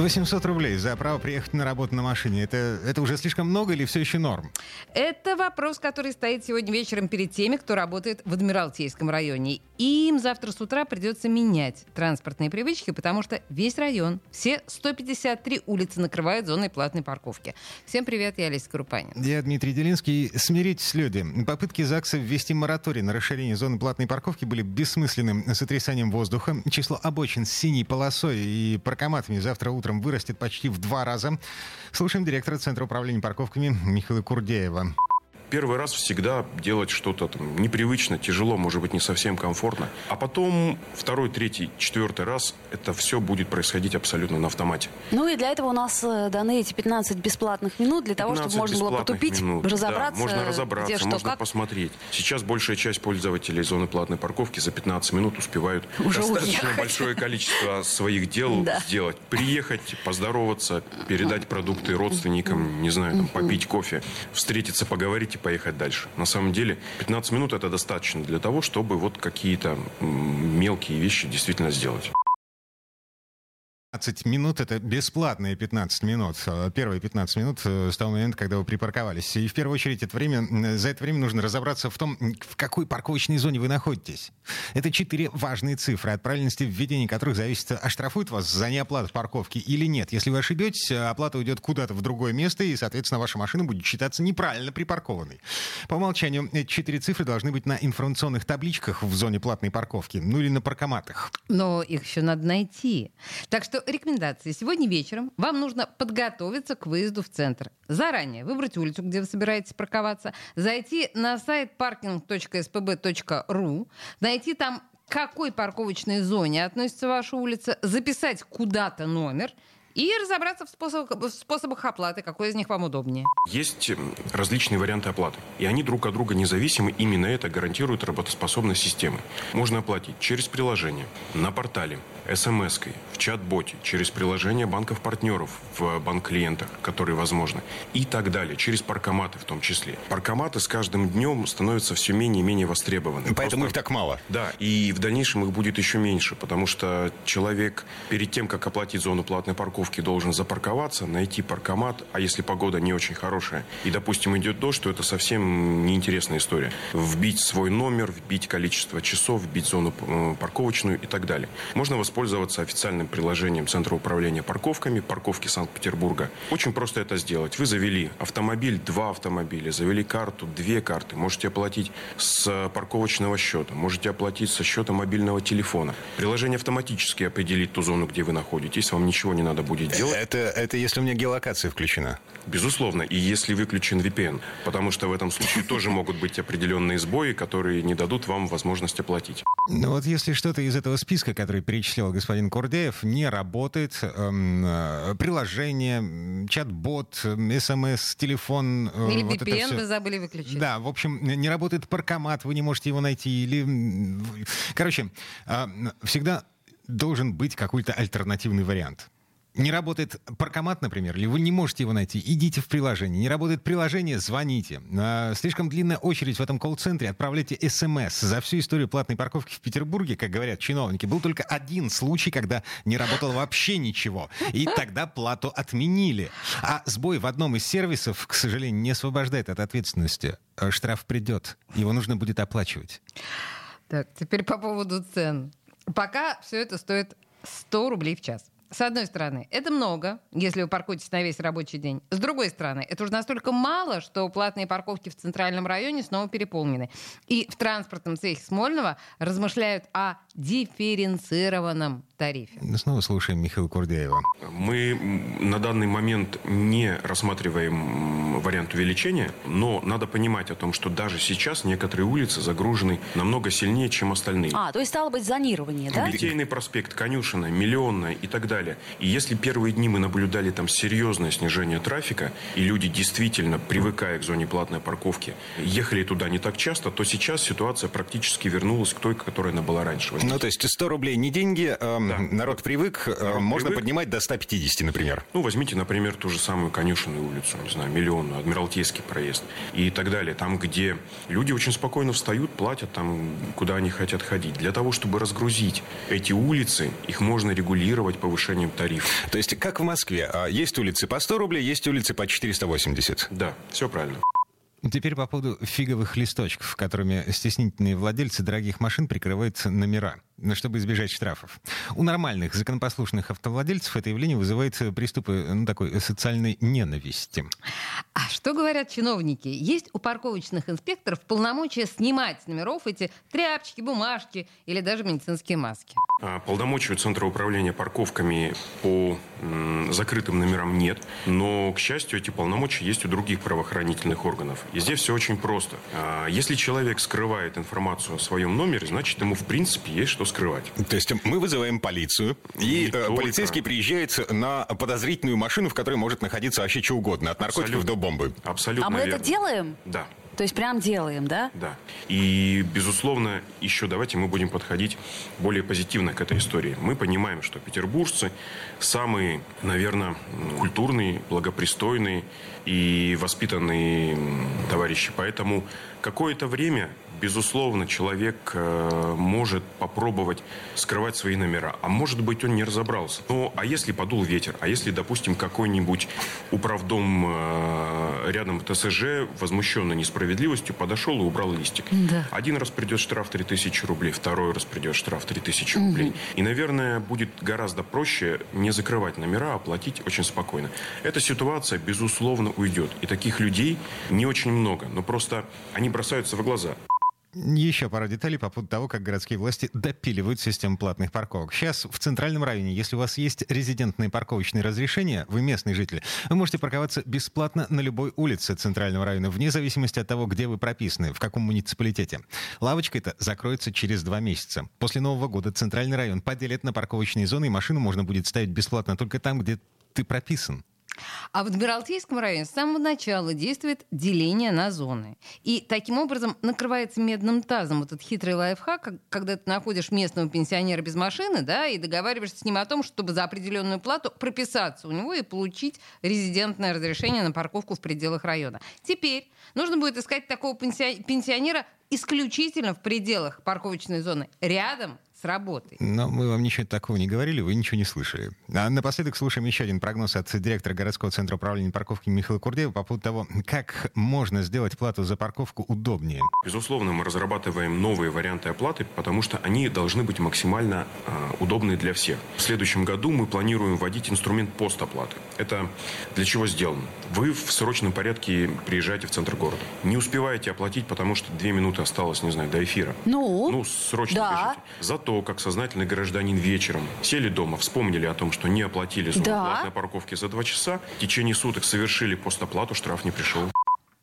800 рублей за право приехать на работу на машине. Это, это уже слишком много или все еще норм? Это вопрос, который стоит сегодня вечером перед теми, кто работает в Адмиралтейском районе. Им завтра с утра придется менять транспортные привычки, потому что весь район, все 153 улицы накрывают зоной платной парковки. Всем привет, я Олеся Крупанин. Я Дмитрий Делинский. Смиритесь, люди. Попытки ЗАГСа ввести мораторий на расширение зоны платной парковки были бессмысленным сотрясанием воздуха. Число обочин с синей полосой и паркоматами завтра утром вырастет почти в два раза. Слушаем директора Центра управления парковками Михаила Курдеева первый раз всегда делать что-то там непривычно, тяжело, может быть, не совсем комфортно. А потом второй, третий, четвертый раз это все будет происходить абсолютно на автомате. Ну и для этого у нас э, даны эти 15 бесплатных минут для того, чтобы можно было потупить, минут. разобраться. Да, можно разобраться, где, что, можно как. посмотреть. Сейчас большая часть пользователей зоны платной парковки за 15 минут успевают Уже достаточно уехать. большое количество своих дел да. сделать. Приехать, поздороваться, передать продукты родственникам, не знаю, там, попить кофе, встретиться, поговорить и поехать дальше. На самом деле 15 минут это достаточно для того, чтобы вот какие-то мелкие вещи действительно сделать. 15 минут — это бесплатные 15 минут. Первые 15 минут э, с того момента, когда вы припарковались. И в первую очередь это время, за это время нужно разобраться в том, в какой парковочной зоне вы находитесь. Это четыре важные цифры, от правильности введения которых зависит, оштрафуют вас за неоплату парковки или нет. Если вы ошибетесь, оплата уйдет куда-то в другое место, и, соответственно, ваша машина будет считаться неправильно припаркованной. По умолчанию эти четыре цифры должны быть на информационных табличках в зоне платной парковки, ну или на паркоматах. Но их еще надо найти. Так что рекомендации. Сегодня вечером вам нужно подготовиться к выезду в центр. Заранее выбрать улицу, где вы собираетесь парковаться, зайти на сайт parking.spb.ru, найти там к какой парковочной зоне относится ваша улица, записать куда-то номер и разобраться в способах, в способах оплаты, какой из них вам удобнее. Есть различные варианты оплаты, и они друг от друга независимы. Именно это гарантирует работоспособность системы. Можно оплатить через приложение, на портале, смс-кой, в чат-боте, через приложение банков-партнеров в банк-клиентах, которые возможны, и так далее, через паркоматы в том числе. Паркоматы с каждым днем становятся все менее и менее востребованы. Поэтому Просто... их так мало. Да, и в дальнейшем их будет еще меньше, потому что человек перед тем, как оплатить зону платной парковки, должен запарковаться, найти паркомат, а если погода не очень хорошая, и, допустим, идет дождь, то это совсем неинтересная история. Вбить свой номер, вбить количество часов, вбить зону э, парковочную и так далее. Можно воспользоваться воспользоваться официальным приложением Центра управления парковками, парковки Санкт-Петербурга. Очень просто это сделать. Вы завели автомобиль, два автомобиля, завели карту, две карты. Можете оплатить с парковочного счета, можете оплатить со счета мобильного телефона. Приложение автоматически определит ту зону, где вы находитесь. Вам ничего не надо будет делать. Это, это если у меня геолокация включена? Безусловно. И если выключен VPN. Потому что в этом случае тоже могут быть определенные сбои, которые не дадут вам возможность оплатить. Ну вот если что-то из этого списка, который перечислил сказал господин Курдеев, не работает эм, э, приложение, чат-бот, смс, телефон. Э, или вот VPN вы забыли выключить. Да, в общем, не работает паркомат, вы не можете его найти. Или... Короче, э, всегда должен быть какой-то альтернативный вариант не работает паркомат, например, или вы не можете его найти, идите в приложение. Не работает приложение, звоните. А, слишком длинная очередь в этом колл-центре, отправляйте смс. За всю историю платной парковки в Петербурге, как говорят чиновники, был только один случай, когда не работало вообще ничего. И тогда плату отменили. А сбой в одном из сервисов, к сожалению, не освобождает от ответственности. А штраф придет, его нужно будет оплачивать. Так, теперь по поводу цен. Пока все это стоит 100 рублей в час. С одной стороны, это много, если вы паркуетесь на весь рабочий день. С другой стороны, это уже настолько мало, что платные парковки в центральном районе снова переполнены. И в транспортном цехе Смольного размышляют о дифференцированном тарифе. Снова слушаем Михаила Курдеева. Мы на данный момент не рассматриваем вариант увеличения, но надо понимать о том, что даже сейчас некоторые улицы загружены намного сильнее, чем остальные. А, то есть стало быть зонирование, да? Литейный проспект, Конюшина, Миллионная и так далее. И если первые дни мы наблюдали там серьезное снижение трафика, и люди действительно, привыкая к зоне платной парковки, ехали туда не так часто, то сейчас ситуация практически вернулась к той, которая она была раньше. Ну, то есть 100 рублей не деньги, э, да. народ привык, э, народ можно привык. поднимать до 150, например. Ну, возьмите, например, ту же самую Конюшенную улицу, не знаю, Миллионную, Адмиралтейский проезд и так далее. Там, где люди очень спокойно встают, платят там, куда они хотят ходить. Для того, чтобы разгрузить эти улицы, их можно регулировать повышением тарифа. То есть, как в Москве, а, есть улицы по 100 рублей, есть улицы по 480? Да, все правильно. Теперь по поводу фиговых листочков, которыми стеснительные владельцы дорогих машин прикрывают номера, чтобы избежать штрафов. У нормальных законопослушных автовладельцев это явление вызывает приступы ну, такой социальной ненависти. А что говорят чиновники? Есть у парковочных инспекторов полномочия снимать с номеров эти тряпочки, бумажки или даже медицинские маски? А, полномочий у Центра управления парковками по закрытым номерам нет, но, к счастью, эти полномочия есть у других правоохранительных органов. И здесь все очень просто. А, если человек скрывает информацию о своем номере, значит, ему, в принципе, есть что скрывать. То есть мы вызываем полицию, и, и э, полицейский приезжает на подозрительную машину, в которой может находиться вообще что угодно, от наркотиков Абсолютно. до бомбы. Абсолютно А мы верно. это делаем? Да. То есть прям делаем, да? Да. И, безусловно, еще давайте мы будем подходить более позитивно к этой истории. Мы понимаем, что петербуржцы самые, наверное, культурные, благопристойные и воспитанные товарищи. Поэтому какое-то время безусловно, человек э, может попробовать скрывать свои номера. А может быть, он не разобрался. Ну, а если подул ветер? А если, допустим, какой-нибудь управдом э, рядом ТСЖ, возмущенный несправедливостью, подошел и убрал листик? Да. Один раз придет штраф 3000 рублей, второй раз придет штраф 3000 рублей. Угу. И, наверное, будет гораздо проще не закрывать номера, а платить очень спокойно. Эта ситуация, безусловно, уйдет. И таких людей не очень много. Но просто они бросаются в глаза. Еще пара деталей по поводу того, как городские власти допиливают систему платных парковок. Сейчас в центральном районе, если у вас есть резидентные парковочные разрешения, вы местный житель, вы можете парковаться бесплатно на любой улице центрального района, вне зависимости от того, где вы прописаны, в каком муниципалитете. Лавочка эта закроется через два месяца. После Нового года центральный район поделят на парковочные зоны, и машину можно будет ставить бесплатно только там, где ты прописан. А в Адмиралтейском районе с самого начала действует деление на зоны. И таким образом накрывается медным тазом вот этот хитрый лайфхак, когда ты находишь местного пенсионера без машины, да, и договариваешься с ним о том, чтобы за определенную плату прописаться у него и получить резидентное разрешение на парковку в пределах района. Теперь нужно будет искать такого пенсионера исключительно в пределах парковочной зоны, рядом с работой. Но мы вам ничего такого не говорили, вы ничего не слышали. А напоследок слушаем еще один прогноз от директора городского центра управления парковки Михаила Курдеева по поводу того, как можно сделать плату за парковку удобнее. Безусловно, мы разрабатываем новые варианты оплаты, потому что они должны быть максимально э, удобны для всех. В следующем году мы планируем вводить инструмент постоплаты. Это для чего сделано? Вы в срочном порядке приезжаете в центр города. Не успеваете оплатить, потому что две минуты осталось, не знаю, до эфира. Ну? Ну, срочно да. бежите. Зато то, как сознательный гражданин вечером сели дома, вспомнили о том, что не оплатили зону да. платной парковки за два часа, в течение суток совершили постоплату, штраф не пришел.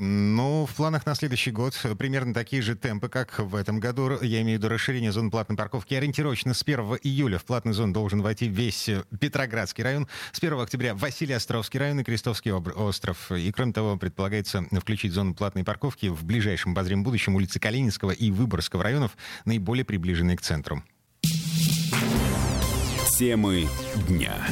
Ну, в планах на следующий год примерно такие же темпы, как в этом году. Я имею в виду расширение зон платной парковки. Ориентировочно с 1 июля в платную зону должен войти весь Петроградский район. С 1 октября Василий Островский район и Крестовский остров. И, кроме того, предполагается включить зону платной парковки в ближайшем обозримом будущем улицы Калининского и Выборгского районов, наиболее приближенные к центру. Темы дня.